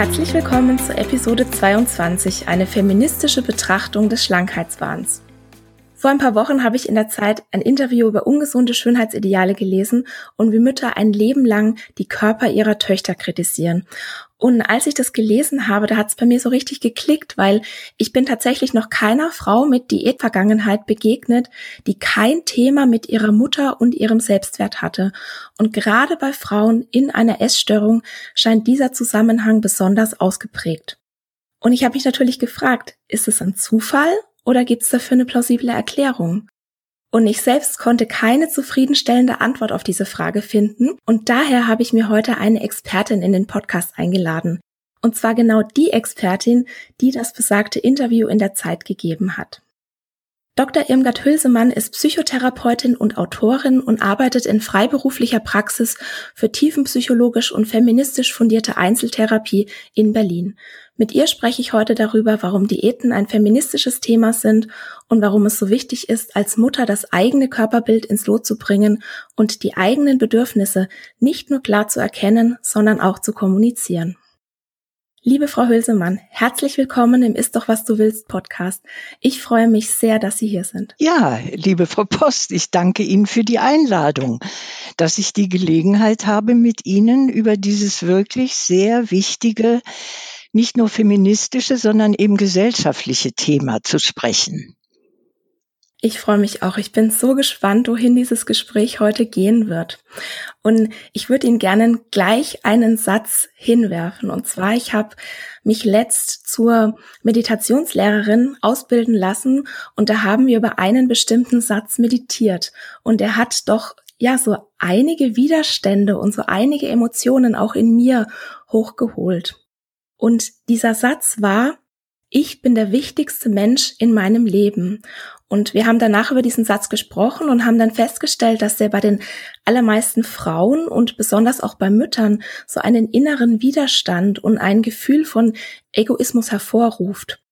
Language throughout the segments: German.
Herzlich willkommen zur Episode 22, eine feministische Betrachtung des Schlankheitswahns. Vor ein paar Wochen habe ich in der Zeit ein Interview über ungesunde Schönheitsideale gelesen und wie Mütter ein Leben lang die Körper ihrer Töchter kritisieren. Und als ich das gelesen habe, da hat es bei mir so richtig geklickt, weil ich bin tatsächlich noch keiner Frau mit Diätvergangenheit begegnet, die kein Thema mit ihrer Mutter und ihrem Selbstwert hatte. Und gerade bei Frauen in einer Essstörung scheint dieser Zusammenhang besonders ausgeprägt. Und ich habe mich natürlich gefragt, ist es ein Zufall oder gibt es dafür eine plausible Erklärung? Und ich selbst konnte keine zufriedenstellende Antwort auf diese Frage finden und daher habe ich mir heute eine Expertin in den Podcast eingeladen. Und zwar genau die Expertin, die das besagte Interview in der Zeit gegeben hat. Dr. Irmgard Hülsemann ist Psychotherapeutin und Autorin und arbeitet in freiberuflicher Praxis für tiefenpsychologisch und feministisch fundierte Einzeltherapie in Berlin. Mit ihr spreche ich heute darüber, warum Diäten ein feministisches Thema sind und warum es so wichtig ist, als Mutter das eigene Körperbild ins Lot zu bringen und die eigenen Bedürfnisse nicht nur klar zu erkennen, sondern auch zu kommunizieren. Liebe Frau Hülsemann, herzlich willkommen im Ist doch was du willst Podcast. Ich freue mich sehr, dass Sie hier sind. Ja, liebe Frau Post, ich danke Ihnen für die Einladung, dass ich die Gelegenheit habe, mit Ihnen über dieses wirklich sehr wichtige, nicht nur feministische, sondern eben gesellschaftliche Thema zu sprechen. Ich freue mich auch. Ich bin so gespannt, wohin dieses Gespräch heute gehen wird. Und ich würde Ihnen gerne gleich einen Satz hinwerfen. Und zwar, ich habe mich letzt zur Meditationslehrerin ausbilden lassen und da haben wir über einen bestimmten Satz meditiert. Und er hat doch ja so einige Widerstände und so einige Emotionen auch in mir hochgeholt. Und dieser Satz war, ich bin der wichtigste Mensch in meinem Leben. Und wir haben danach über diesen Satz gesprochen und haben dann festgestellt, dass der bei den allermeisten Frauen und besonders auch bei Müttern so einen inneren Widerstand und ein Gefühl von Egoismus hervorruft.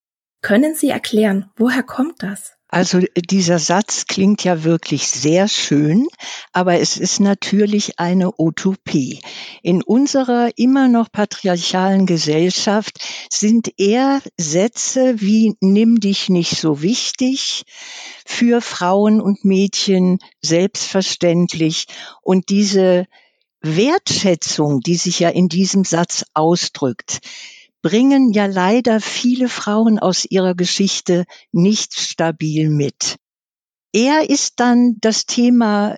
Können Sie erklären, woher kommt das? Also dieser Satz klingt ja wirklich sehr schön, aber es ist natürlich eine Utopie. In unserer immer noch patriarchalen Gesellschaft sind eher Sätze wie nimm dich nicht so wichtig für Frauen und Mädchen selbstverständlich und diese Wertschätzung, die sich ja in diesem Satz ausdrückt, bringen ja leider viele Frauen aus ihrer Geschichte nicht stabil mit. Er ist dann das Thema,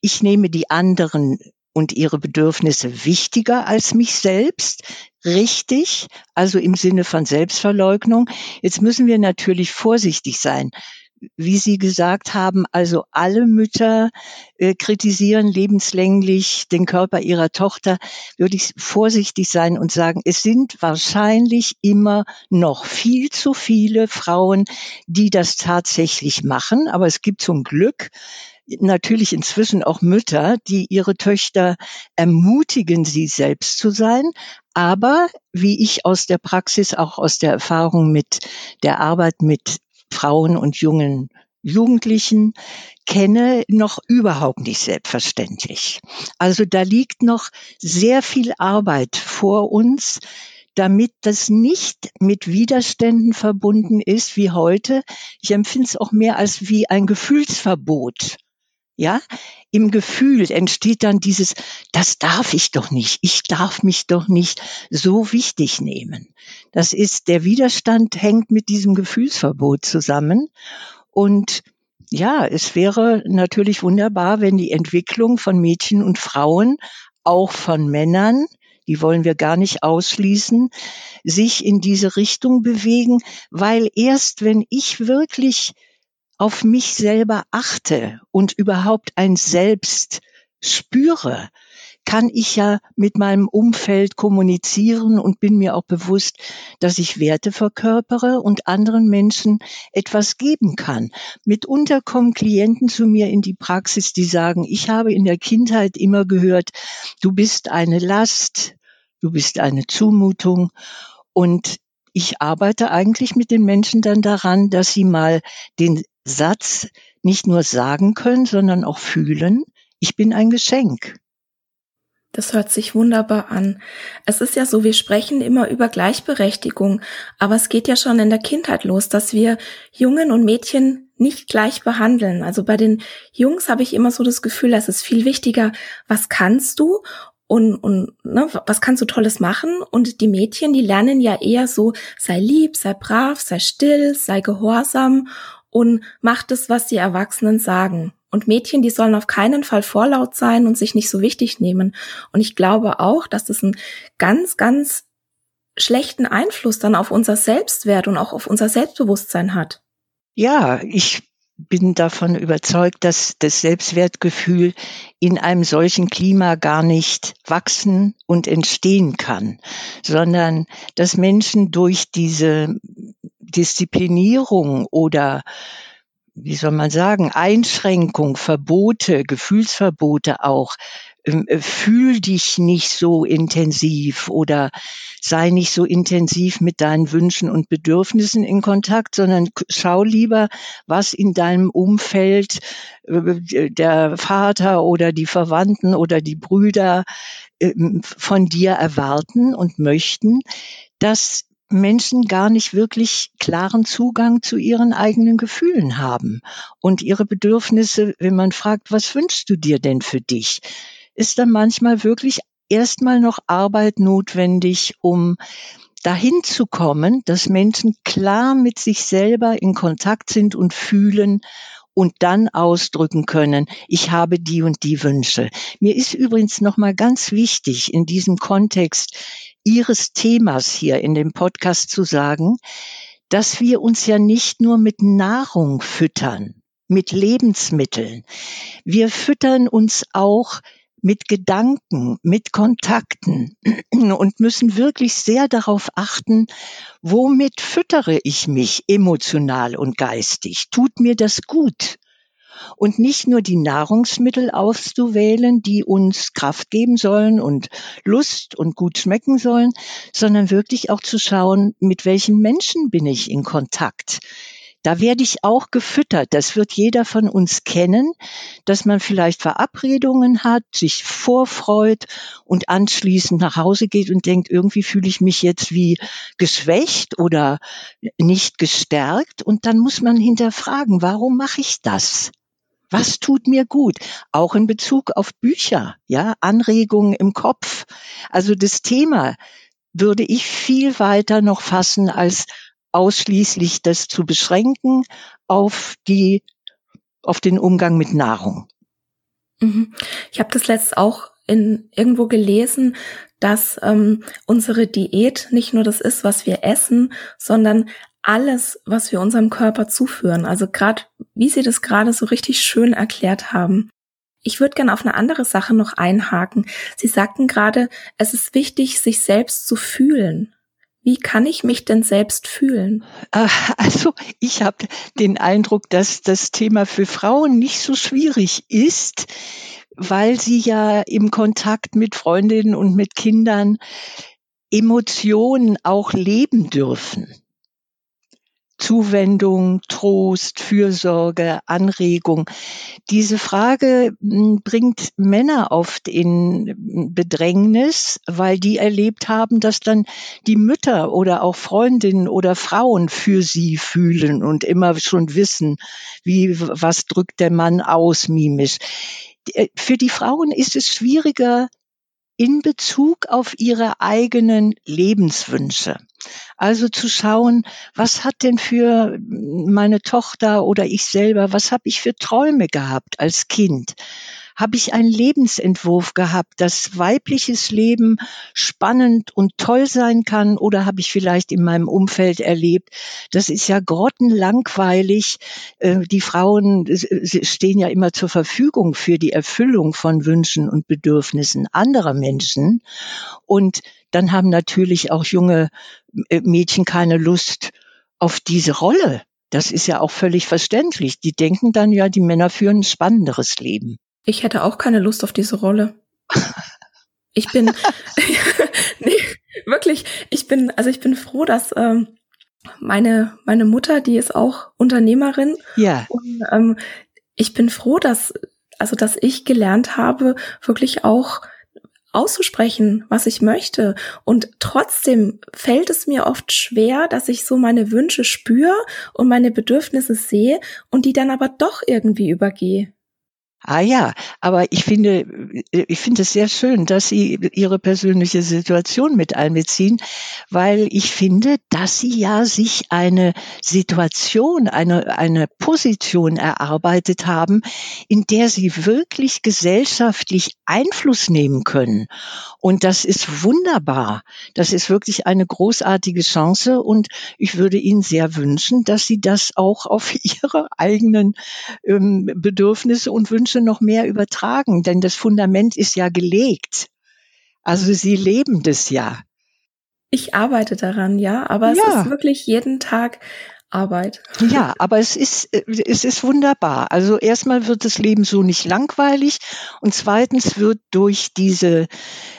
ich nehme die anderen und ihre Bedürfnisse wichtiger als mich selbst. Richtig, also im Sinne von Selbstverleugnung. Jetzt müssen wir natürlich vorsichtig sein wie Sie gesagt haben, also alle Mütter äh, kritisieren lebenslänglich den Körper ihrer Tochter, würde ich vorsichtig sein und sagen, es sind wahrscheinlich immer noch viel zu viele Frauen, die das tatsächlich machen. Aber es gibt zum Glück natürlich inzwischen auch Mütter, die ihre Töchter ermutigen, sie selbst zu sein. Aber wie ich aus der Praxis, auch aus der Erfahrung mit der Arbeit mit Frauen und jungen Jugendlichen kenne, noch überhaupt nicht selbstverständlich. Also da liegt noch sehr viel Arbeit vor uns, damit das nicht mit Widerständen verbunden ist wie heute. Ich empfinde es auch mehr als wie ein Gefühlsverbot. Ja, im Gefühl entsteht dann dieses, das darf ich doch nicht, ich darf mich doch nicht so wichtig nehmen. Das ist, der Widerstand hängt mit diesem Gefühlsverbot zusammen. Und ja, es wäre natürlich wunderbar, wenn die Entwicklung von Mädchen und Frauen, auch von Männern, die wollen wir gar nicht ausschließen, sich in diese Richtung bewegen, weil erst wenn ich wirklich auf mich selber achte und überhaupt ein Selbst spüre, kann ich ja mit meinem Umfeld kommunizieren und bin mir auch bewusst, dass ich Werte verkörpere und anderen Menschen etwas geben kann. Mitunter kommen Klienten zu mir in die Praxis, die sagen, ich habe in der Kindheit immer gehört, du bist eine Last, du bist eine Zumutung und ich arbeite eigentlich mit den Menschen dann daran, dass sie mal den Satz nicht nur sagen können, sondern auch fühlen, ich bin ein Geschenk. Das hört sich wunderbar an. Es ist ja so, wir sprechen immer über Gleichberechtigung, aber es geht ja schon in der Kindheit los, dass wir Jungen und Mädchen nicht gleich behandeln. Also bei den Jungs habe ich immer so das Gefühl, es ist viel wichtiger, was kannst du und, und ne, was kannst du Tolles machen? Und die Mädchen, die lernen ja eher so, sei lieb, sei brav, sei still, sei gehorsam und mach das, was die Erwachsenen sagen. Und Mädchen, die sollen auf keinen Fall vorlaut sein und sich nicht so wichtig nehmen. Und ich glaube auch, dass das einen ganz, ganz schlechten Einfluss dann auf unser Selbstwert und auch auf unser Selbstbewusstsein hat. Ja, ich bin davon überzeugt, dass das Selbstwertgefühl in einem solchen Klima gar nicht wachsen und entstehen kann, sondern dass Menschen durch diese Disziplinierung oder wie soll man sagen, Einschränkung, Verbote, Gefühlsverbote auch, ähm, äh, fühl dich nicht so intensiv oder sei nicht so intensiv mit deinen Wünschen und Bedürfnissen in Kontakt, sondern schau lieber, was in deinem Umfeld äh, der Vater oder die Verwandten oder die Brüder ähm, von dir erwarten und möchten. Das Menschen gar nicht wirklich klaren Zugang zu ihren eigenen Gefühlen haben und ihre Bedürfnisse, wenn man fragt, was wünschst du dir denn für dich, ist dann manchmal wirklich erstmal noch Arbeit notwendig, um dahin zu kommen, dass Menschen klar mit sich selber in Kontakt sind und fühlen und dann ausdrücken können, ich habe die und die Wünsche. Mir ist übrigens noch mal ganz wichtig in diesem Kontext Ihres Themas hier in dem Podcast zu sagen, dass wir uns ja nicht nur mit Nahrung füttern, mit Lebensmitteln. Wir füttern uns auch mit Gedanken, mit Kontakten und müssen wirklich sehr darauf achten, womit füttere ich mich emotional und geistig? Tut mir das gut? Und nicht nur die Nahrungsmittel auszuwählen, die uns Kraft geben sollen und Lust und gut schmecken sollen, sondern wirklich auch zu schauen, mit welchen Menschen bin ich in Kontakt. Da werde ich auch gefüttert. Das wird jeder von uns kennen, dass man vielleicht Verabredungen hat, sich vorfreut und anschließend nach Hause geht und denkt, irgendwie fühle ich mich jetzt wie geschwächt oder nicht gestärkt. Und dann muss man hinterfragen, warum mache ich das? Was tut mir gut? Auch in Bezug auf Bücher, ja, Anregungen im Kopf. Also das Thema würde ich viel weiter noch fassen, als ausschließlich das zu beschränken auf die, auf den Umgang mit Nahrung. Mhm. Ich habe das letzt auch in irgendwo gelesen, dass ähm, unsere Diät nicht nur das ist, was wir essen, sondern alles, was wir unserem Körper zuführen. Also gerade, wie Sie das gerade so richtig schön erklärt haben. Ich würde gerne auf eine andere Sache noch einhaken. Sie sagten gerade, es ist wichtig, sich selbst zu fühlen. Wie kann ich mich denn selbst fühlen? Ah, also ich habe den Eindruck, dass das Thema für Frauen nicht so schwierig ist, weil sie ja im Kontakt mit Freundinnen und mit Kindern Emotionen auch leben dürfen. Zuwendung, Trost, Fürsorge, Anregung. Diese Frage hm, bringt Männer oft in Bedrängnis, weil die erlebt haben, dass dann die Mütter oder auch Freundinnen oder Frauen für sie fühlen und immer schon wissen, wie, was drückt der Mann aus mimisch. äh, für die Frauen ist es schwieriger in Bezug auf ihre eigenen Lebenswünsche. Also zu schauen, was hat denn für meine Tochter oder ich selber, was habe ich für Träume gehabt als Kind? Habe ich einen Lebensentwurf gehabt, dass weibliches Leben spannend und toll sein kann oder habe ich vielleicht in meinem Umfeld erlebt, das ist ja grottenlangweilig. Äh, die Frauen stehen ja immer zur Verfügung für die Erfüllung von Wünschen und Bedürfnissen anderer Menschen. Und dann haben natürlich auch junge äh, Mädchen keine Lust auf diese Rolle. Das ist ja auch völlig verständlich. Die denken dann ja, die Männer führen ein spannenderes Leben. Ich hätte auch keine Lust auf diese Rolle. Ich bin, nee, wirklich, ich bin, also ich bin froh, dass ähm, meine, meine Mutter, die ist auch Unternehmerin. Ja. Und ähm, ich bin froh, dass, also dass ich gelernt habe, wirklich auch auszusprechen, was ich möchte. Und trotzdem fällt es mir oft schwer, dass ich so meine Wünsche spüre und meine Bedürfnisse sehe und die dann aber doch irgendwie übergehe. Ah ja, aber ich finde, ich finde es sehr schön, dass Sie Ihre persönliche Situation mit einbeziehen, weil ich finde, dass Sie ja sich eine Situation, eine, eine Position erarbeitet haben, in der Sie wirklich gesellschaftlich Einfluss nehmen können. Und das ist wunderbar. Das ist wirklich eine großartige Chance und ich würde Ihnen sehr wünschen, dass Sie das auch auf Ihre eigenen ähm, Bedürfnisse und Wünsche Wünsche noch mehr übertragen, denn das Fundament ist ja gelegt. Also sie leben das ja. Ich arbeite daran, ja, aber es ja. ist wirklich jeden Tag Arbeit. Ja, aber es ist, es ist wunderbar. Also erstmal wird das Leben so nicht langweilig und zweitens wird durch diese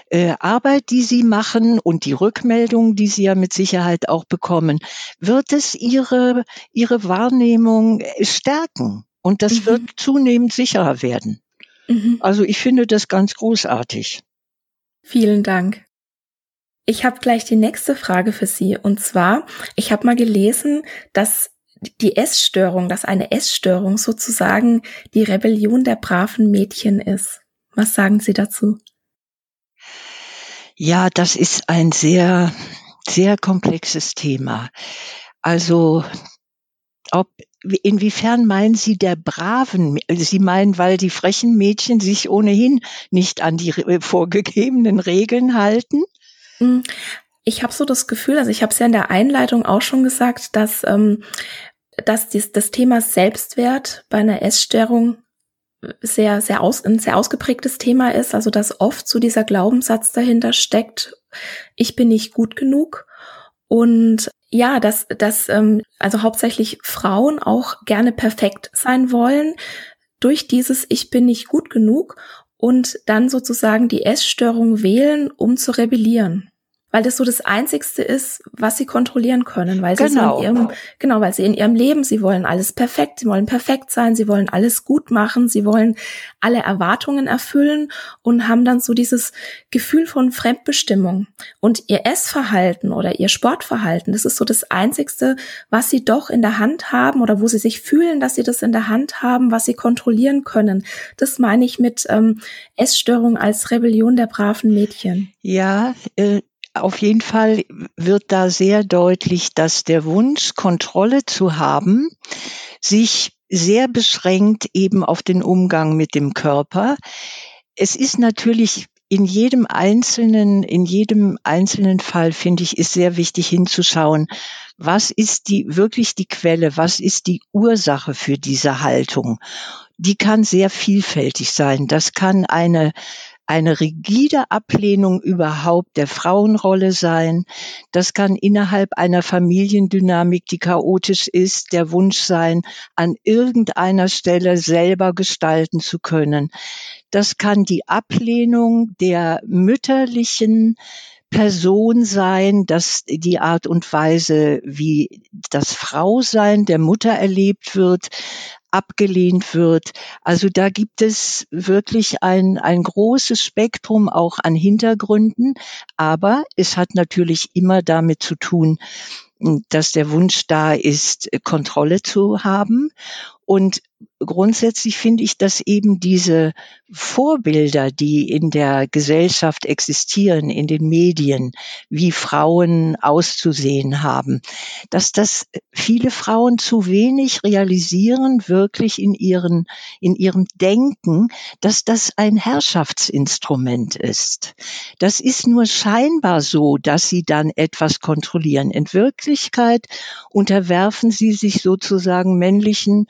äh, Arbeit, die Sie machen und die Rückmeldungen, die Sie ja mit Sicherheit auch bekommen, wird es Ihre, Ihre Wahrnehmung stärken. Und das mhm. wird zunehmend sicherer werden. Mhm. Also ich finde das ganz großartig. Vielen Dank. Ich habe gleich die nächste Frage für Sie. Und zwar, ich habe mal gelesen, dass die Essstörung, dass eine Essstörung sozusagen die Rebellion der braven Mädchen ist. Was sagen Sie dazu? Ja, das ist ein sehr, sehr komplexes Thema. Also, ob Inwiefern meinen Sie der braven? Sie meinen, weil die frechen Mädchen sich ohnehin nicht an die vorgegebenen Regeln halten? Hm, ich habe so das Gefühl, also ich habe es ja in der Einleitung auch schon gesagt, dass, ähm, dass dies, das Thema Selbstwert bei einer Essstörung sehr, sehr aus, ein sehr ausgeprägtes Thema ist, also dass oft so dieser Glaubenssatz dahinter steckt, ich bin nicht gut genug. Und ja, dass, dass ähm, also hauptsächlich Frauen auch gerne perfekt sein wollen durch dieses Ich bin nicht gut genug und dann sozusagen die Essstörung wählen, um zu rebellieren weil das so das Einzigste ist, was sie kontrollieren können, weil sie genau. so in ihrem, genau, weil sie in ihrem Leben, sie wollen alles perfekt, sie wollen perfekt sein, sie wollen alles gut machen, sie wollen alle Erwartungen erfüllen und haben dann so dieses Gefühl von Fremdbestimmung. Und ihr Essverhalten oder ihr Sportverhalten, das ist so das Einzigste, was sie doch in der Hand haben oder wo sie sich fühlen, dass sie das in der Hand haben, was sie kontrollieren können. Das meine ich mit ähm, Essstörung als Rebellion der braven Mädchen. Ja, äh, auf jeden Fall wird da sehr deutlich, dass der Wunsch, Kontrolle zu haben, sich sehr beschränkt eben auf den Umgang mit dem Körper. Es ist natürlich in jedem einzelnen, in jedem einzelnen Fall, finde ich, ist sehr wichtig hinzuschauen, was ist die, wirklich die Quelle, was ist die Ursache für diese Haltung? Die kann sehr vielfältig sein. Das kann eine eine rigide Ablehnung überhaupt der Frauenrolle sein. Das kann innerhalb einer Familiendynamik, die chaotisch ist, der Wunsch sein, an irgendeiner Stelle selber gestalten zu können. Das kann die Ablehnung der mütterlichen Person sein, dass die Art und Weise, wie das Frausein der Mutter erlebt wird, abgelehnt wird. Also da gibt es wirklich ein, ein großes Spektrum auch an Hintergründen, aber es hat natürlich immer damit zu tun, dass der Wunsch da ist, Kontrolle zu haben. Und grundsätzlich finde ich, dass eben diese Vorbilder, die in der Gesellschaft existieren, in den Medien, wie Frauen auszusehen haben, dass das viele Frauen zu wenig realisieren, wirklich in ihren, in ihrem Denken, dass das ein Herrschaftsinstrument ist. Das ist nur scheinbar so, dass sie dann etwas kontrollieren. In Wirklichkeit unterwerfen sie sich sozusagen männlichen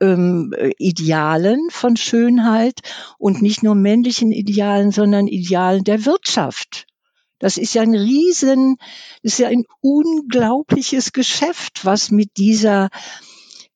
ähm, Idealen von Schönheit und nicht nur männlichen Idealen, sondern Idealen der Wirtschaft. Das ist ja ein riesen, ist ja ein unglaubliches Geschäft, was mit dieser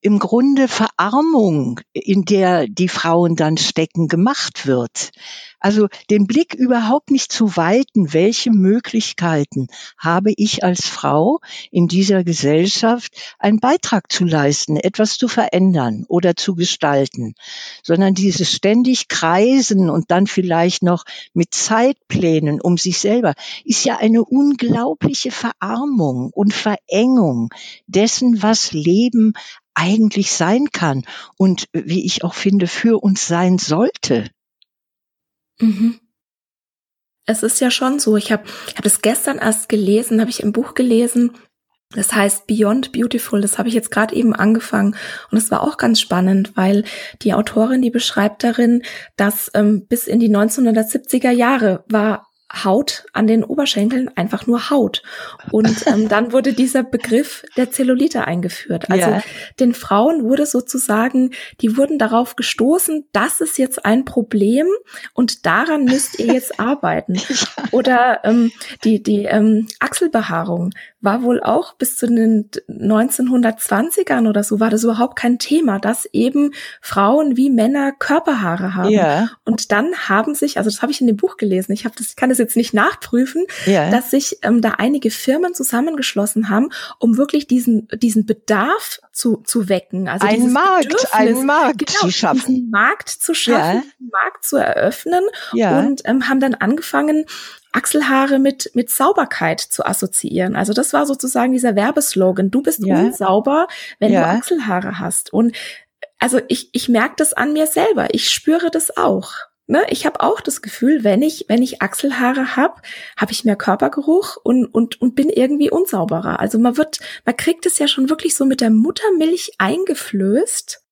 im Grunde Verarmung, in der die Frauen dann stecken, gemacht wird. Also den Blick überhaupt nicht zu weiten, welche Möglichkeiten habe ich als Frau in dieser Gesellschaft, einen Beitrag zu leisten, etwas zu verändern oder zu gestalten, sondern dieses ständig Kreisen und dann vielleicht noch mit Zeitplänen um sich selber, ist ja eine unglaubliche Verarmung und Verengung dessen, was Leben eigentlich sein kann und wie ich auch finde, für uns sein sollte. Mhm. Es ist ja schon so, ich habe hab das gestern erst gelesen, habe ich im Buch gelesen, das heißt Beyond Beautiful, das habe ich jetzt gerade eben angefangen und es war auch ganz spannend, weil die Autorin, die beschreibt darin, dass ähm, bis in die 1970er Jahre war Haut an den Oberschenkeln einfach nur Haut. Und ähm, dann wurde dieser Begriff der Zellulite eingeführt. Also ja. den Frauen wurde sozusagen, die wurden darauf gestoßen, das ist jetzt ein Problem und daran müsst ihr jetzt arbeiten. Oder ähm, die, die ähm, Achselbehaarung war wohl auch bis zu den 1920ern oder so, war das überhaupt kein Thema, dass eben Frauen wie Männer Körperhaare haben. Ja. Und dann haben sich, also das habe ich in dem Buch gelesen, ich habe das, ich kann das jetzt nicht nachprüfen, ja. dass sich ähm, da einige Firmen zusammengeschlossen haben, um wirklich diesen, diesen Bedarf zu, zu wecken. Also ein Markt, einen Markt genau, zu schaffen. Markt zu schaffen, ja. Markt zu eröffnen ja. und ähm, haben dann angefangen, Achselhaare mit, mit Sauberkeit zu assoziieren. Also das war sozusagen dieser Werbeslogan. Du bist ja. unsauber, wenn ja. du Achselhaare hast. Und also ich, ich merke das an mir selber. Ich spüre das auch ne, ich habe auch das Gefühl, wenn ich, wenn ich Achselhaare habe, habe ich mehr Körpergeruch und, und, und bin irgendwie unsauberer. Also man wird, man kriegt es ja schon wirklich so mit der Muttermilch eingeflößt,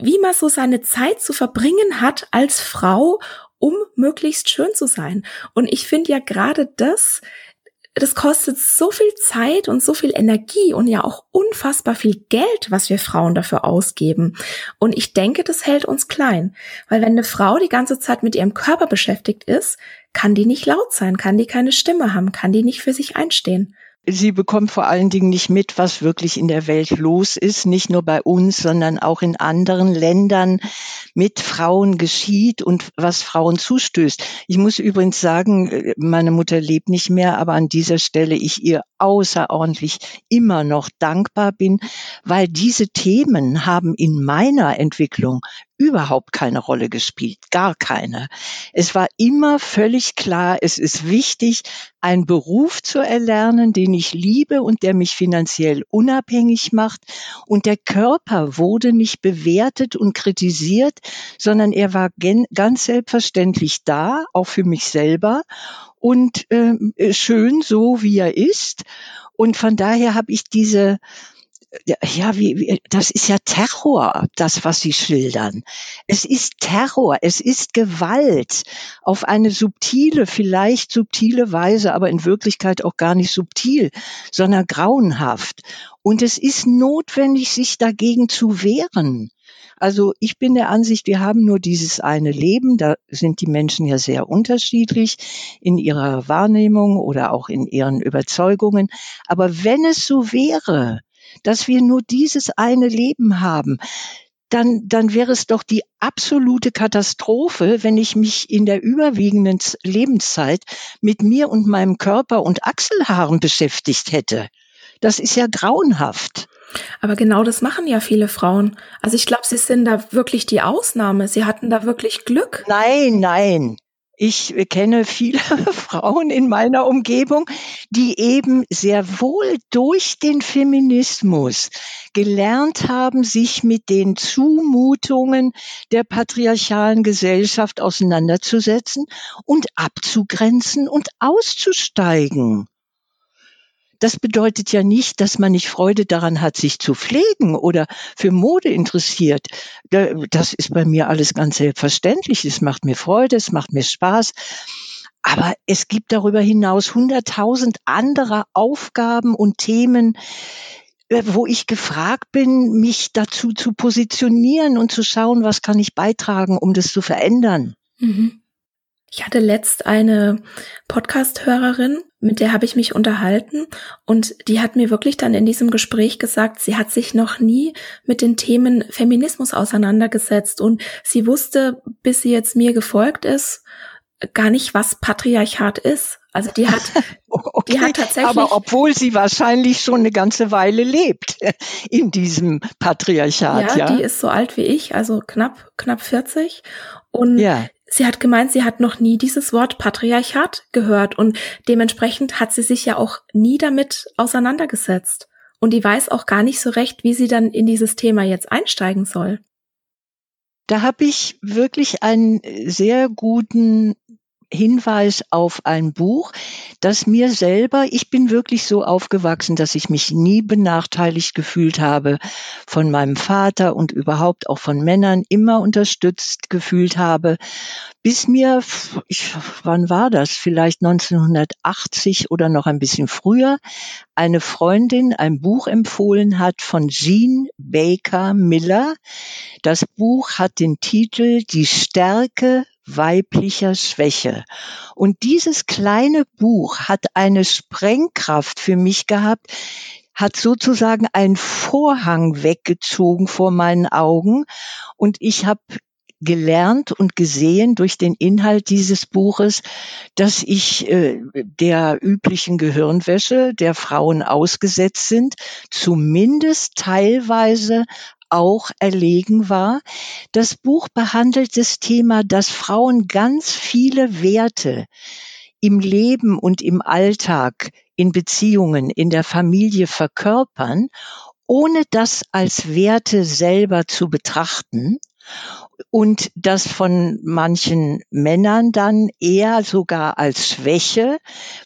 wie man so seine Zeit zu verbringen hat als Frau, um möglichst schön zu sein. Und ich finde ja gerade das das kostet so viel Zeit und so viel Energie und ja auch unfassbar viel Geld, was wir Frauen dafür ausgeben. Und ich denke, das hält uns klein. Weil wenn eine Frau die ganze Zeit mit ihrem Körper beschäftigt ist, kann die nicht laut sein, kann die keine Stimme haben, kann die nicht für sich einstehen sie bekommt vor allen Dingen nicht mit, was wirklich in der Welt los ist, nicht nur bei uns, sondern auch in anderen Ländern mit Frauen geschieht und was Frauen zustößt. Ich muss übrigens sagen, äh, meine Mutter lebt nicht mehr, aber an dieser Stelle ich ihr außerordentlich immer noch dankbar bin, weil diese Themen haben in meiner Entwicklung überhaupt keine Rolle gespielt, gar keine. Es war immer völlig klar, es ist wichtig, einen Beruf zu erlernen, den ich liebe und der mich finanziell unabhängig macht. Und der Körper wurde nicht bewertet und kritisiert, sondern er war ganz selbstverständlich da, auch für mich selber und äh, schön so, wie er ist. Und von daher habe ich diese ja, wie, wie, das ist ja Terror, das, was Sie schildern. Es ist Terror, es ist Gewalt auf eine subtile, vielleicht subtile Weise, aber in Wirklichkeit auch gar nicht subtil, sondern grauenhaft. Und es ist notwendig, sich dagegen zu wehren. Also ich bin der Ansicht, wir haben nur dieses eine Leben. Da sind die Menschen ja sehr unterschiedlich in ihrer Wahrnehmung oder auch in ihren Überzeugungen. Aber wenn es so wäre, dass wir nur dieses eine Leben haben, dann, dann wäre es doch die absolute Katastrophe, wenn ich mich in der überwiegenden Lebenszeit mit mir und meinem Körper und Achselhaaren beschäftigt hätte. Das ist ja grauenhaft. Aber genau das machen ja viele Frauen. Also ich glaube, sie sind da wirklich die Ausnahme. Sie hatten da wirklich Glück. Nein, nein. Ich kenne viele Frauen in meiner Umgebung, die eben sehr wohl durch den Feminismus gelernt haben, sich mit den Zumutungen der patriarchalen Gesellschaft auseinanderzusetzen und abzugrenzen und auszusteigen. Das bedeutet ja nicht, dass man nicht Freude daran hat, sich zu pflegen oder für Mode interessiert. Das ist bei mir alles ganz selbstverständlich. Es macht mir Freude, es macht mir Spaß. Aber es gibt darüber hinaus hunderttausend andere Aufgaben und Themen, äh, wo ich gefragt bin, mich dazu zu positionieren und zu schauen, was kann ich beitragen, um das zu verändern. Mhm. Ich hatte letzt eine Podcast-Hörerin, mit der habe ich mich unterhalten und die hat mir wirklich dann in diesem Gespräch gesagt, sie hat sich noch nie mit den Themen Feminismus auseinandergesetzt und sie wusste, bis sie jetzt mir gefolgt ist, gar nicht, was Patriarchat ist. Also die hat, okay, die hat tatsächlich. Aber obwohl sie wahrscheinlich schon eine ganze Weile lebt in diesem Patriarchat. Ja, ja? die ist so alt wie ich, also knapp, knapp 40. Und ja. Sie hat gemeint, sie hat noch nie dieses Wort Patriarchat gehört und dementsprechend hat sie sich ja auch nie damit auseinandergesetzt. Und die weiß auch gar nicht so recht, wie sie dann in dieses Thema jetzt einsteigen soll. Da habe ich wirklich einen sehr guten Hinweis auf ein Buch, das mir selber, ich bin wirklich so aufgewachsen, dass ich mich nie benachteiligt gefühlt habe von meinem Vater und überhaupt auch von Männern, immer unterstützt gefühlt habe, bis mir, ich, wann war das, vielleicht 1980 oder noch ein bisschen früher, eine Freundin ein Buch empfohlen hat von Jean Baker Miller. Das Buch hat den Titel Die Stärke weiblicher Schwäche. Und dieses kleine Buch hat eine Sprengkraft für mich gehabt, hat sozusagen einen Vorhang weggezogen vor meinen Augen und ich habe gelernt und gesehen durch den Inhalt dieses Buches, dass ich äh, der üblichen Gehirnwäsche der Frauen ausgesetzt sind, zumindest teilweise auch erlegen war. Das Buch behandelt das Thema, dass Frauen ganz viele Werte im Leben und im Alltag, in Beziehungen, in der Familie verkörpern, ohne das als Werte selber zu betrachten und das von manchen Männern dann eher sogar als Schwäche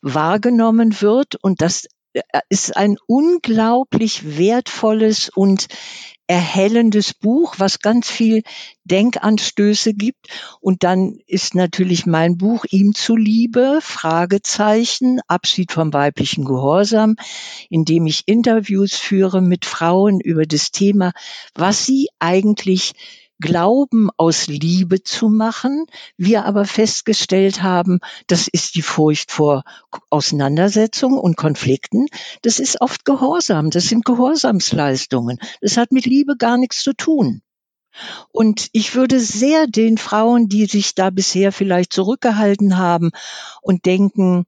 wahrgenommen wird und das äh, ist ein unglaublich wertvolles und erhellendes Buch, was ganz viel Denkanstöße gibt. Und dann ist natürlich mein Buch ihm zuliebe, Fragezeichen, Abschied vom weiblichen Gehorsam, in dem ich Interviews führe mit Frauen über das Thema, was sie eigentlich Glauben aus Liebe zu machen. Wir aber festgestellt haben, das ist die Furcht vor Auseinandersetzungen und Konflikten. Das ist oft Gehorsam. Das sind Gehorsamsleistungen. Das hat mit Liebe gar nichts zu tun. Und ich würde sehr den Frauen, die sich da bisher vielleicht zurückgehalten haben und denken,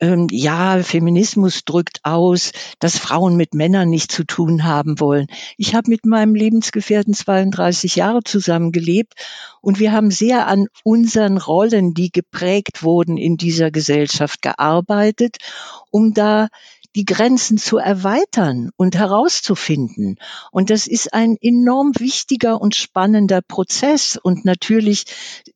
ähm, ja, Feminismus drückt aus, dass Frauen mit Männern nicht zu tun haben wollen. Ich habe mit meinem Lebensgefährten 32 Jahre zusammengelebt und wir haben sehr an unseren Rollen, die geprägt wurden in dieser Gesellschaft, gearbeitet, um da die Grenzen zu erweitern und herauszufinden. Und das ist ein enorm wichtiger und spannender Prozess. Und natürlich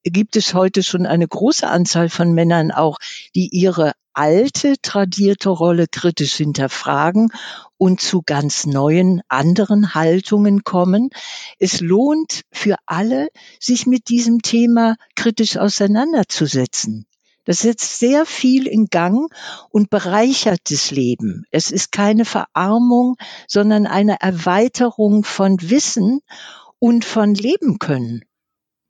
gibt es heute schon eine große Anzahl von Männern auch, die ihre alte, tradierte Rolle kritisch hinterfragen und zu ganz neuen, anderen Haltungen kommen. Es lohnt für alle, sich mit diesem Thema kritisch auseinanderzusetzen. Das setzt sehr viel in Gang und bereichert das Leben. Es ist keine Verarmung, sondern eine Erweiterung von Wissen und von Leben können.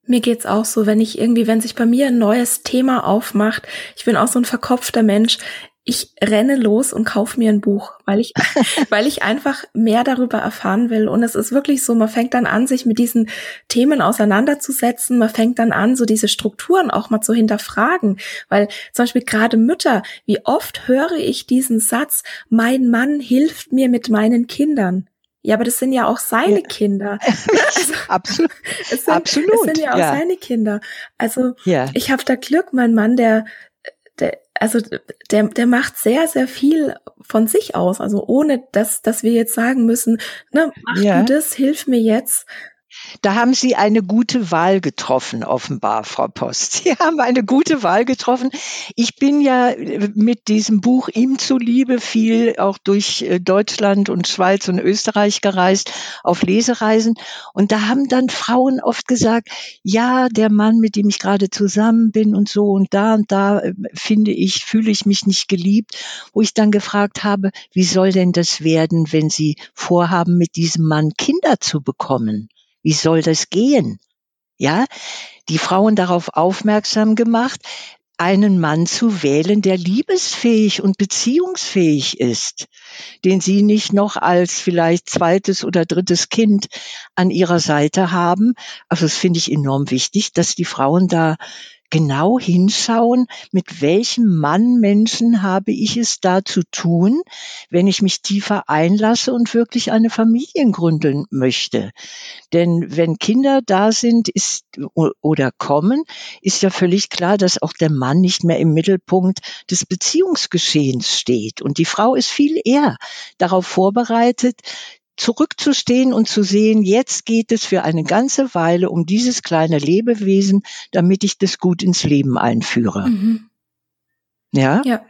Mir geht's auch so, wenn ich irgendwie, wenn sich bei mir ein neues Thema aufmacht, ich bin auch so ein verkopfter Mensch, ich renne los und kaufe mir ein Buch, weil ich, weil ich einfach mehr darüber erfahren will. Und es ist wirklich so, man fängt dann an, sich mit diesen Themen auseinanderzusetzen. Man fängt dann an, so diese Strukturen auch mal zu hinterfragen. Weil zum Beispiel gerade Mütter, wie oft höre ich diesen Satz, mein Mann hilft mir mit meinen Kindern. Ja, aber das sind ja auch seine ja. Kinder. Also, absolut. Es sind, Absolut. Es sind ja auch ja. seine Kinder. Also ja. ich habe da Glück, mein Mann, der, der, also der, der macht sehr, sehr viel von sich aus. Also ohne dass, dass wir jetzt sagen müssen, ne, mach du das, hilf mir jetzt. Da haben Sie eine gute Wahl getroffen, offenbar, Frau Post. Sie haben eine gute Wahl getroffen. Ich bin ja äh, mit diesem Buch ihm zuliebe viel auch durch äh, Deutschland und Schweiz und Österreich gereist auf Lesereisen. Und da haben dann Frauen oft gesagt, ja, der Mann, mit dem ich gerade zusammen bin und so und da und da äh, finde ich, fühle ich mich nicht geliebt, wo ich dann gefragt habe, wie soll denn das werden, wenn Sie vorhaben, mit diesem Mann Kinder zu bekommen? Wie soll das gehen? Ja, die Frauen darauf aufmerksam gemacht, einen Mann zu wählen, der liebesfähig und beziehungsfähig ist, den sie nicht noch als vielleicht zweites oder drittes Kind an ihrer Seite haben. Also das finde ich enorm wichtig, dass die Frauen da genau hinschauen, mit welchem Mann Menschen habe ich es da zu tun, wenn ich mich tiefer einlasse und wirklich eine Familie gründen möchte. Denn wenn Kinder da sind ist, oder kommen, ist ja völlig klar, dass auch der Mann nicht mehr im Mittelpunkt des Beziehungsgeschehens steht. Und die Frau ist viel eher darauf vorbereitet, zurückzustehen und zu sehen, jetzt geht es für eine ganze Weile um dieses kleine Lebewesen, damit ich das gut ins Leben einführe. Mhm. Ja? Ja.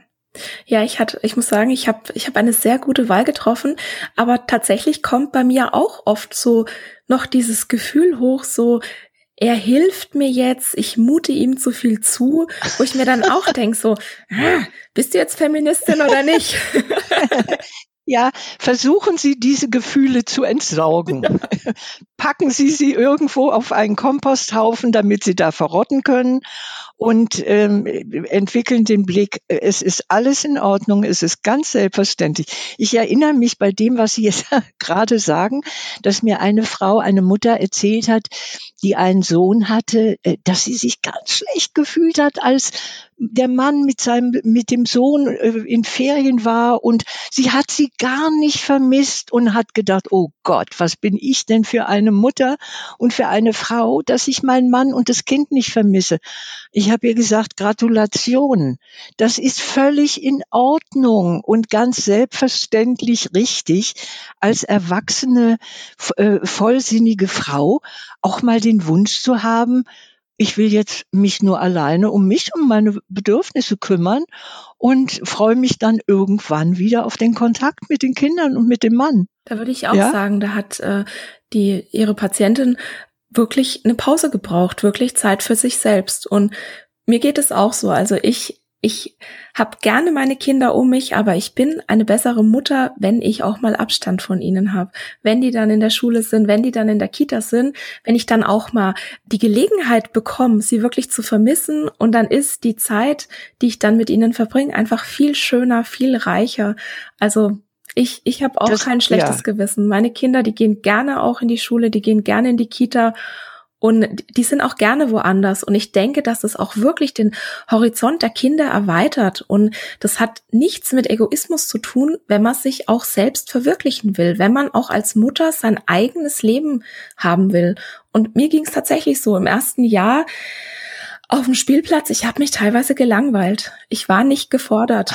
Ja, ich hatte, ich muss sagen, ich habe ich hab eine sehr gute Wahl getroffen, aber tatsächlich kommt bei mir auch oft so noch dieses Gefühl hoch, so er hilft mir jetzt, ich mute ihm zu viel zu, wo ich mir dann auch denk so, ah, bist du jetzt Feministin oder nicht? Ja, versuchen Sie diese Gefühle zu entsaugen. Packen Sie sie irgendwo auf einen Komposthaufen, damit sie da verrotten können und ähm, entwickeln den Blick, es ist alles in Ordnung, es ist ganz selbstverständlich. Ich erinnere mich bei dem, was Sie jetzt gerade sagen, dass mir eine Frau, eine Mutter erzählt hat, die einen Sohn hatte, äh, dass sie sich ganz schlecht gefühlt hat, als der Mann mit seinem, mit dem Sohn äh, in Ferien war und sie hat sie gar nicht vermisst und hat gedacht, oh Gott, was bin ich denn für eine Mutter und für eine Frau, dass ich meinen Mann und das Kind nicht vermisse. Ich habe ihr gesagt, Gratulation. Das ist völlig in Ordnung und ganz selbstverständlich richtig, als erwachsene, äh, vollsinnige Frau auch mal den Wunsch zu haben, ich will jetzt mich nur alleine um mich, um meine Bedürfnisse kümmern und freue mich dann irgendwann wieder auf den Kontakt mit den Kindern und mit dem Mann. Da würde ich auch ja? sagen, da hat äh, die ihre Patientin wirklich eine Pause gebraucht, wirklich Zeit für sich selbst. Und mir geht es auch so. Also ich ich habe gerne meine Kinder um mich, aber ich bin eine bessere Mutter, wenn ich auch mal Abstand von ihnen habe. Wenn die dann in der Schule sind, wenn die dann in der Kita sind, wenn ich dann auch mal die Gelegenheit bekomme, sie wirklich zu vermissen und dann ist die Zeit, die ich dann mit ihnen verbringe, einfach viel schöner, viel reicher. Also ich, ich habe auch das, kein schlechtes ja. Gewissen. Meine Kinder, die gehen gerne auch in die Schule, die gehen gerne in die Kita und die sind auch gerne woanders. Und ich denke, dass das auch wirklich den Horizont der Kinder erweitert. Und das hat nichts mit Egoismus zu tun, wenn man sich auch selbst verwirklichen will, wenn man auch als Mutter sein eigenes Leben haben will. Und mir ging es tatsächlich so im ersten Jahr. Auf dem Spielplatz, ich habe mich teilweise gelangweilt. Ich war nicht gefordert.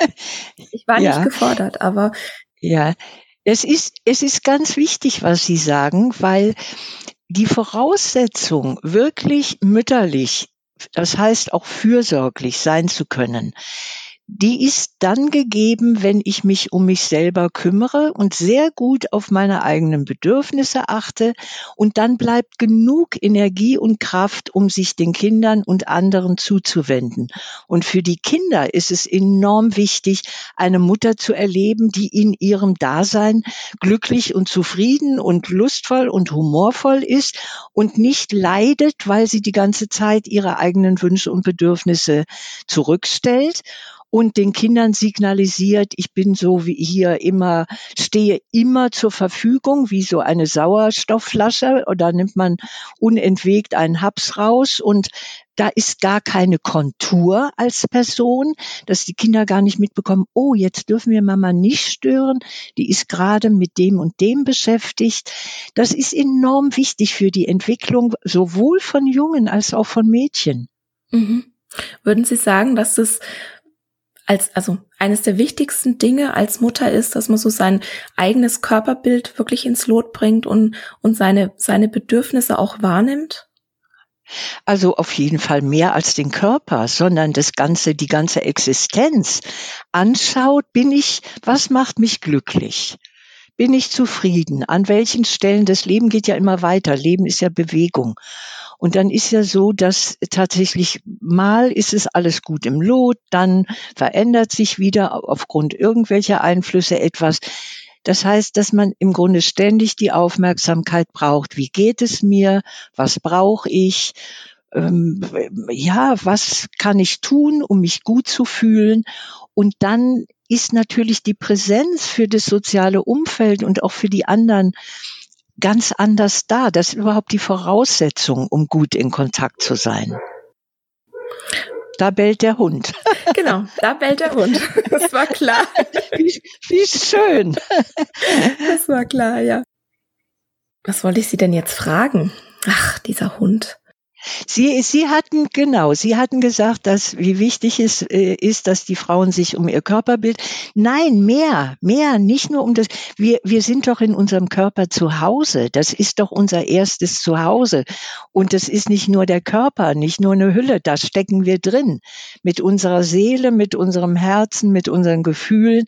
ich war ja. nicht gefordert, aber ja, es ist es ist ganz wichtig, was Sie sagen, weil die Voraussetzung, wirklich mütterlich, das heißt auch fürsorglich sein zu können, die ist dann gegeben, wenn ich mich um mich selber kümmere und sehr gut auf meine eigenen Bedürfnisse achte und dann bleibt genug Energie und Kraft, um sich den Kindern und anderen zuzuwenden. Und für die Kinder ist es enorm wichtig, eine Mutter zu erleben, die in ihrem Dasein glücklich und zufrieden und lustvoll und humorvoll ist und nicht leidet, weil sie die ganze Zeit ihre eigenen Wünsche und Bedürfnisse zurückstellt und den Kindern signalisiert, ich bin so wie hier immer, stehe immer zur Verfügung, wie so eine Sauerstoffflasche oder nimmt man unentwegt einen Haps raus und da ist gar keine Kontur als Person, dass die Kinder gar nicht mitbekommen, oh, jetzt dürfen wir Mama nicht stören, die ist gerade mit dem und dem beschäftigt. Das ist enorm wichtig für die Entwicklung sowohl von Jungen als auch von Mädchen. Mhm. Würden Sie sagen, dass es als, also eines der wichtigsten Dinge als Mutter ist, dass man so sein eigenes Körperbild wirklich ins Lot bringt und, und seine, seine Bedürfnisse auch wahrnimmt? Also auf jeden Fall mehr als den Körper, sondern das ganze, die ganze Existenz anschaut, bin ich, was macht mich glücklich? Bin ich zufrieden? An welchen Stellen? Das Leben geht ja immer weiter. Leben ist ja Bewegung. Und dann ist ja so, dass tatsächlich mal ist es alles gut im Lot, dann verändert sich wieder aufgrund irgendwelcher Einflüsse etwas. Das heißt, dass man im Grunde ständig die Aufmerksamkeit braucht. Wie geht es mir? Was brauche ich? Ähm, ja, was kann ich tun, um mich gut zu fühlen? Und dann ist natürlich die Präsenz für das soziale Umfeld und auch für die anderen ganz anders da. Das ist überhaupt die Voraussetzung, um gut in Kontakt zu sein. Da bellt der Hund. Genau, da bellt der Hund. Das war klar. Wie, wie schön. Das war klar, ja. Was wollte ich Sie denn jetzt fragen? Ach, dieser Hund. Sie, Sie hatten, genau, Sie hatten gesagt, dass, wie wichtig es äh, ist, dass die Frauen sich um ihr Körperbild, nein, mehr, mehr, nicht nur um das, wir, wir sind doch in unserem Körper zu Hause. Das ist doch unser erstes Zuhause. Und das ist nicht nur der Körper, nicht nur eine Hülle, da stecken wir drin. Mit unserer Seele, mit unserem Herzen, mit unseren Gefühlen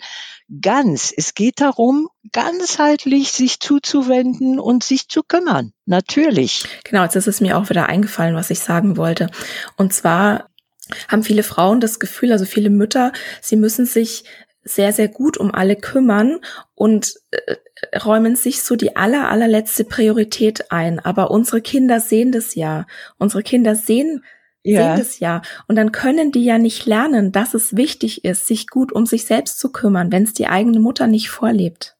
ganz. Es geht darum, ganzheitlich sich zuzuwenden und sich zu kümmern. Natürlich. Genau, jetzt ist es mir auch wieder eingefallen, was ich sagen wollte. Und zwar haben viele Frauen das Gefühl, also viele Mütter, sie müssen sich sehr, sehr gut um alle kümmern und äh, räumen sich so die aller, allerletzte Priorität ein. Aber unsere Kinder sehen das ja. Unsere Kinder sehen ja. sehen das ja. Und dann können die ja nicht lernen, dass es wichtig ist, sich gut um sich selbst zu kümmern, wenn es die eigene Mutter nicht vorlebt.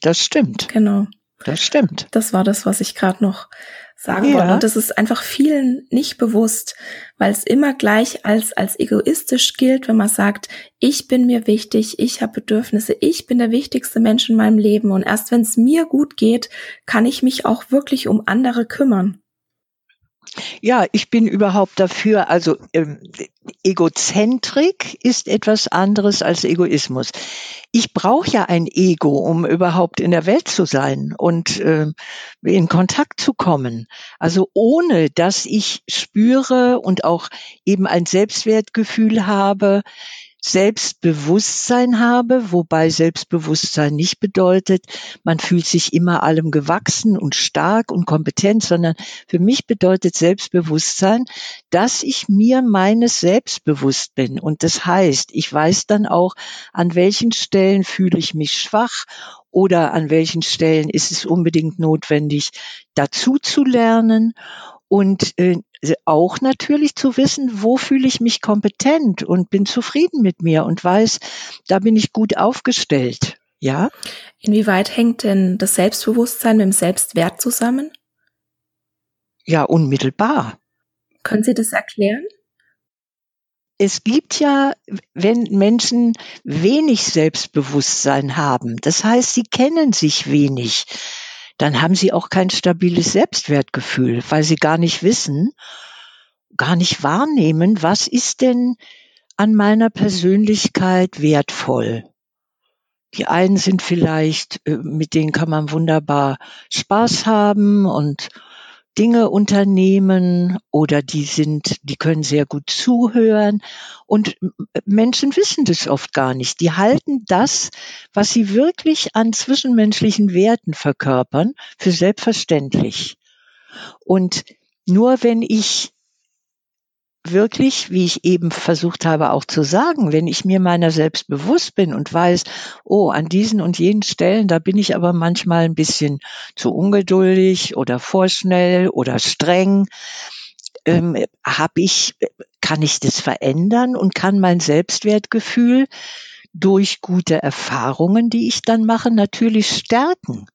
Das stimmt. Genau. Das stimmt. Das war das, was ich gerade noch sagen ja. wollte. Und das ist einfach vielen nicht bewusst, weil es immer gleich als, als egoistisch gilt, wenn man sagt, ich bin mir wichtig, ich habe Bedürfnisse, ich bin der wichtigste Mensch in meinem Leben und erst wenn es mir gut geht, kann ich mich auch wirklich um andere kümmern. Ja, ich bin überhaupt dafür. Also ähm, Egozentrik ist etwas anderes als Egoismus. Ich brauche ja ein Ego, um überhaupt in der Welt zu sein und äh, in Kontakt zu kommen. Also ohne dass ich spüre und auch eben ein Selbstwertgefühl habe, Selbstbewusstsein habe, wobei Selbstbewusstsein nicht bedeutet, man fühlt sich immer allem gewachsen und stark und kompetent, sondern für mich bedeutet Selbstbewusstsein, dass ich mir meines selbst bewusst bin. Und das heißt, ich weiß dann auch, an welchen Stellen fühle ich mich schwach oder an welchen Stellen ist es unbedingt notwendig, dazu zu lernen und äh, auch natürlich zu wissen, wo fühle ich mich kompetent und bin zufrieden mit mir und weiß, da bin ich gut aufgestellt. Ja? Inwieweit hängt denn das Selbstbewusstsein mit dem Selbstwert zusammen? Ja, unmittelbar. Können Sie das erklären? Es gibt ja, wenn Menschen wenig Selbstbewusstsein haben, das heißt, sie kennen sich wenig, dann haben sie auch kein stabiles Selbstwertgefühl, weil sie gar nicht wissen, gar nicht wahrnehmen, was ist denn an meiner Persönlichkeit wertvoll. Die einen sind vielleicht, äh, mit denen kann man wunderbar Spaß haben und Dinge unternehmen oder die sind, die können sehr gut zuhören und Menschen wissen das oft gar nicht. Die halten das, was sie wirklich an zwischenmenschlichen Werten verkörpern, für selbstverständlich. Und nur wenn ich wirklich, wie ich eben versucht habe auch zu sagen, wenn ich mir meiner selbst bewusst bin und weiß, oh, an diesen und jenen Stellen, da bin ich aber manchmal ein bisschen zu ungeduldig oder vorschnell oder streng, ähm, habe ich kann ich das verändern und kann mein Selbstwertgefühl durch gute Erfahrungen, die ich dann mache, natürlich stärken.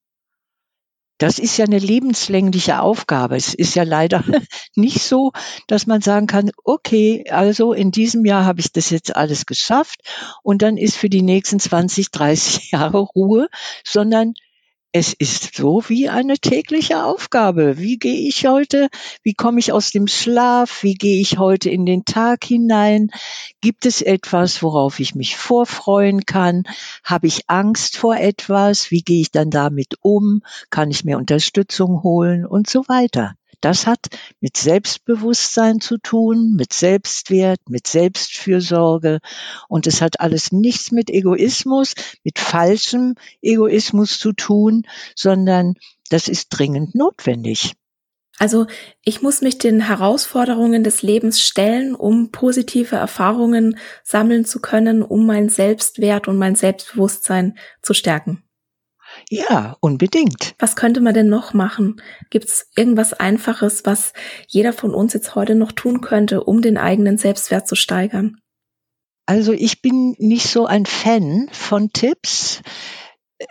Das ist ja eine lebenslängliche Aufgabe. Es ist ja leider nicht so, dass man sagen kann, okay, also in diesem Jahr habe ich das jetzt alles geschafft und dann ist für die nächsten 20, 30 Jahre Ruhe, sondern es ist so wie eine tägliche Aufgabe. Wie gehe ich heute? Wie komme ich aus dem Schlaf? Wie gehe ich heute in den Tag hinein? Gibt es etwas, worauf ich mich vorfreuen kann? Habe ich Angst vor etwas? Wie gehe ich dann damit um? Kann ich mir Unterstützung holen und so weiter? Das hat mit Selbstbewusstsein zu tun, mit Selbstwert, mit Selbstfürsorge. Und es hat alles nichts mit Egoismus, mit falschem Egoismus zu tun, sondern das ist dringend notwendig. Also ich muss mich den Herausforderungen des Lebens stellen, um positive Erfahrungen sammeln zu können, um mein Selbstwert und mein Selbstbewusstsein zu stärken. Ja, unbedingt. Was könnte man denn noch machen? Gibt es irgendwas Einfaches, was jeder von uns jetzt heute noch tun könnte, um den eigenen Selbstwert zu steigern? Also ich bin nicht so ein Fan von Tipps.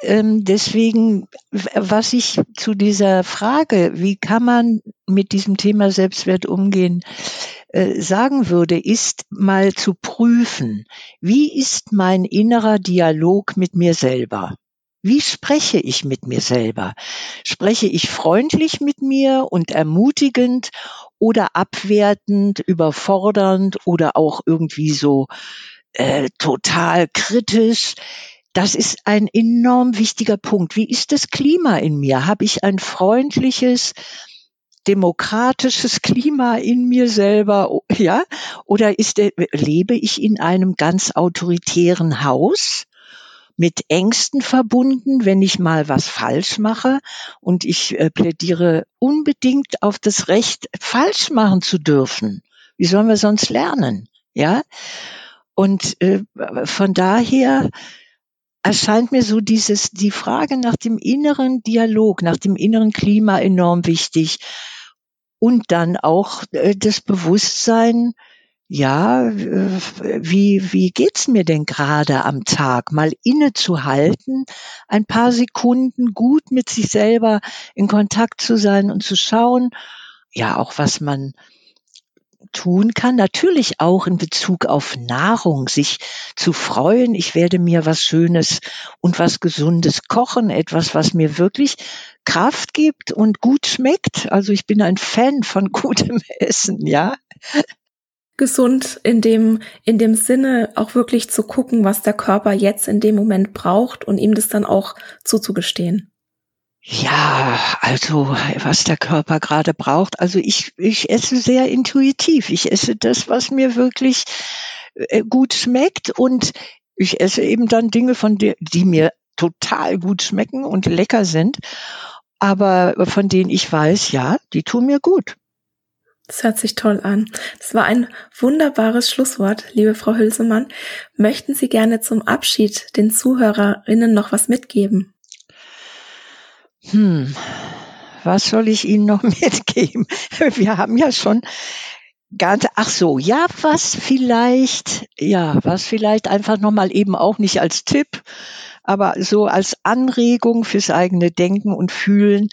Ähm, deswegen, was ich zu dieser Frage, wie kann man mit diesem Thema Selbstwert umgehen, äh, sagen würde, ist mal zu prüfen, wie ist mein innerer Dialog mit mir selber? Wie spreche ich mit mir selber? Spreche ich freundlich mit mir und ermutigend oder abwertend, überfordernd oder auch irgendwie so äh, total kritisch? Das ist ein enorm wichtiger Punkt. Wie ist das Klima in mir? Habe ich ein freundliches, demokratisches Klima in mir selber, ja? Oder ist, lebe ich in einem ganz autoritären Haus? Mit Ängsten verbunden, wenn ich mal was falsch mache. Und ich äh, plädiere unbedingt auf das Recht, falsch machen zu dürfen. Wie sollen wir sonst lernen? Ja? Und äh, von daher erscheint mir so dieses, die Frage nach dem inneren Dialog, nach dem inneren Klima enorm wichtig. Und dann auch äh, das Bewusstsein, ja, wie, wie geht's mir denn gerade am Tag? Mal innezuhalten, ein paar Sekunden gut mit sich selber in Kontakt zu sein und zu schauen, ja, auch was man tun kann, natürlich auch in Bezug auf Nahrung, sich zu freuen, ich werde mir was Schönes und was Gesundes kochen, etwas, was mir wirklich Kraft gibt und gut schmeckt. Also ich bin ein Fan von gutem Essen, ja gesund in dem, in dem Sinne auch wirklich zu gucken, was der Körper jetzt in dem Moment braucht und ihm das dann auch zuzugestehen. Ja, also was der Körper gerade braucht. Also ich, ich esse sehr intuitiv. Ich esse das, was mir wirklich äh, gut schmeckt und ich esse eben dann Dinge, von der, die mir total gut schmecken und lecker sind, aber von denen ich weiß, ja, die tun mir gut. Das hört sich toll an. Das war ein wunderbares Schlusswort, liebe Frau Hülsemann. Möchten Sie gerne zum Abschied den Zuhörerinnen noch was mitgeben? Hm, was soll ich Ihnen noch mitgeben? Wir haben ja schon ganz, ach so, ja, was vielleicht, ja, was vielleicht einfach nochmal eben auch nicht als Tipp, aber so als Anregung fürs eigene Denken und Fühlen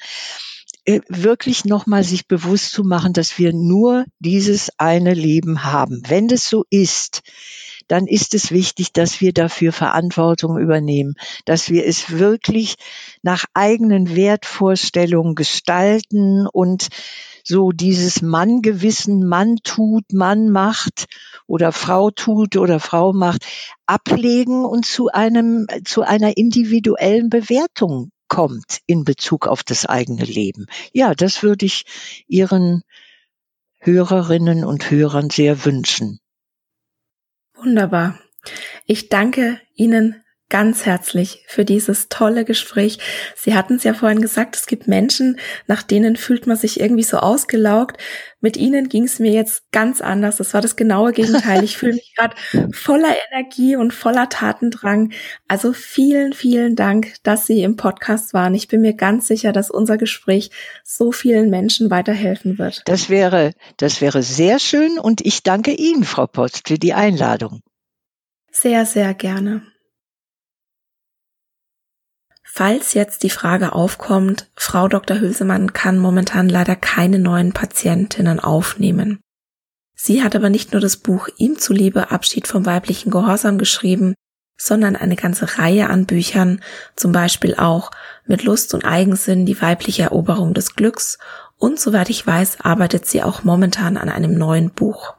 wirklich nochmal sich bewusst zu machen, dass wir nur dieses eine Leben haben. Wenn das so ist, dann ist es wichtig, dass wir dafür Verantwortung übernehmen, dass wir es wirklich nach eigenen Wertvorstellungen gestalten und so dieses Mann-Gewissen, Mann tut, Mann macht oder Frau tut oder Frau macht, ablegen und zu einem, zu einer individuellen Bewertung kommt in Bezug auf das eigene Leben. Ja, das würde ich Ihren Hörerinnen und Hörern sehr wünschen. Wunderbar. Ich danke Ihnen ganz herzlich für dieses tolle Gespräch. Sie hatten es ja vorhin gesagt, es gibt Menschen, nach denen fühlt man sich irgendwie so ausgelaugt. Mit Ihnen ging es mir jetzt ganz anders. Das war das genaue Gegenteil. Ich fühle mich gerade voller Energie und voller Tatendrang. Also vielen, vielen Dank, dass Sie im Podcast waren. Ich bin mir ganz sicher, dass unser Gespräch so vielen Menschen weiterhelfen wird. Das wäre, das wäre sehr schön und ich danke Ihnen, Frau Post, für die Einladung. Sehr, sehr gerne. Falls jetzt die Frage aufkommt, Frau Dr. Hülsemann kann momentan leider keine neuen Patientinnen aufnehmen. Sie hat aber nicht nur das Buch ihm zuliebe Abschied vom weiblichen Gehorsam geschrieben, sondern eine ganze Reihe an Büchern, zum Beispiel auch mit Lust und Eigensinn die weibliche Eroberung des Glücks und soweit ich weiß, arbeitet sie auch momentan an einem neuen Buch.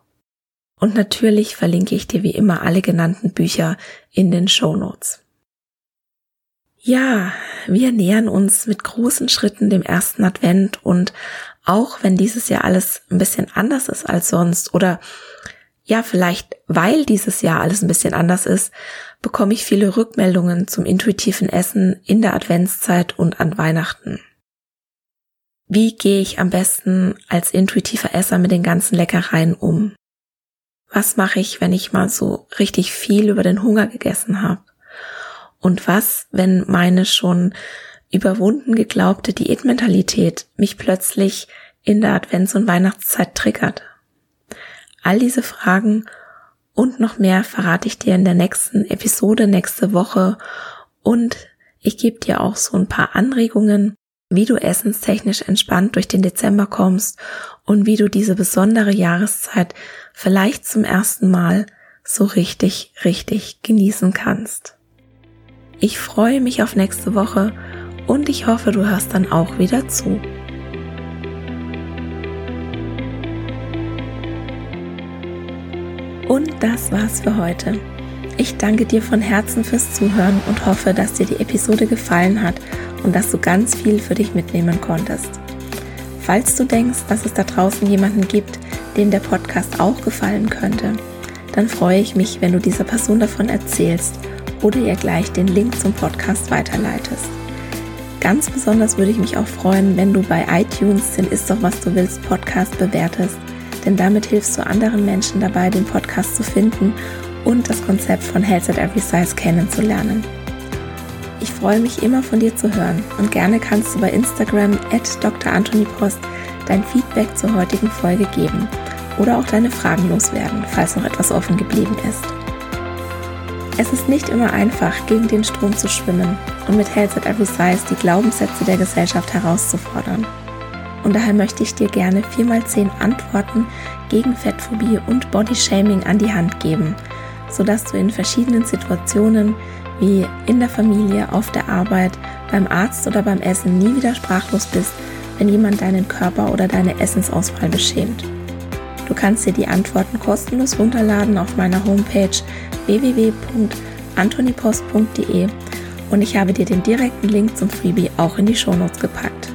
Und natürlich verlinke ich dir wie immer alle genannten Bücher in den Show Notes. Ja, wir nähern uns mit großen Schritten dem ersten Advent und auch wenn dieses Jahr alles ein bisschen anders ist als sonst oder ja, vielleicht weil dieses Jahr alles ein bisschen anders ist, bekomme ich viele Rückmeldungen zum intuitiven Essen in der Adventszeit und an Weihnachten. Wie gehe ich am besten als intuitiver Esser mit den ganzen Leckereien um? Was mache ich, wenn ich mal so richtig viel über den Hunger gegessen habe? Und was, wenn meine schon überwunden geglaubte Diätmentalität mich plötzlich in der Advents- und Weihnachtszeit triggert? All diese Fragen und noch mehr verrate ich dir in der nächsten Episode nächste Woche und ich gebe dir auch so ein paar Anregungen, wie du essenstechnisch entspannt durch den Dezember kommst und wie du diese besondere Jahreszeit vielleicht zum ersten Mal so richtig, richtig genießen kannst. Ich freue mich auf nächste Woche und ich hoffe, du hörst dann auch wieder zu. Und das war's für heute. Ich danke dir von Herzen fürs Zuhören und hoffe, dass dir die Episode gefallen hat und dass du ganz viel für dich mitnehmen konntest. Falls du denkst, dass es da draußen jemanden gibt, dem der Podcast auch gefallen könnte, dann freue ich mich, wenn du dieser Person davon erzählst oder ihr gleich den Link zum Podcast weiterleitest. Ganz besonders würde ich mich auch freuen, wenn du bei iTunes den Ist doch was du willst Podcast bewertest, denn damit hilfst du anderen Menschen dabei, den Podcast zu finden und das Konzept von Health at Every Size kennenzulernen. Ich freue mich immer von dir zu hören und gerne kannst du bei Instagram at Dr. Anthony Post dein Feedback zur heutigen Folge geben oder auch deine Fragen loswerden, falls noch etwas offen geblieben ist. Es ist nicht immer einfach, gegen den Strom zu schwimmen und mit Health at Every Size die Glaubenssätze der Gesellschaft herauszufordern. Und daher möchte ich dir gerne 4x10 Antworten gegen Fettphobie und Bodyshaming an die Hand geben, sodass du in verschiedenen Situationen wie in der Familie, auf der Arbeit, beim Arzt oder beim Essen nie wieder sprachlos bist, wenn jemand deinen Körper oder deine Essensauswahl beschämt. Du kannst dir die Antworten kostenlos runterladen auf meiner Homepage www.antonipost.de und ich habe dir den direkten Link zum Freebie auch in die Shownotes gepackt.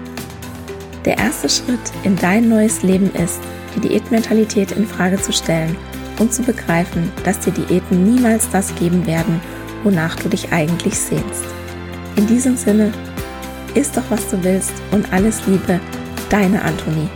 Der erste Schritt in dein neues Leben ist, die Diätmentalität in Frage zu stellen und zu begreifen, dass dir Diäten niemals das geben werden, wonach du dich eigentlich sehnst. In diesem Sinne, isst doch was du willst und alles Liebe, deine Antonie.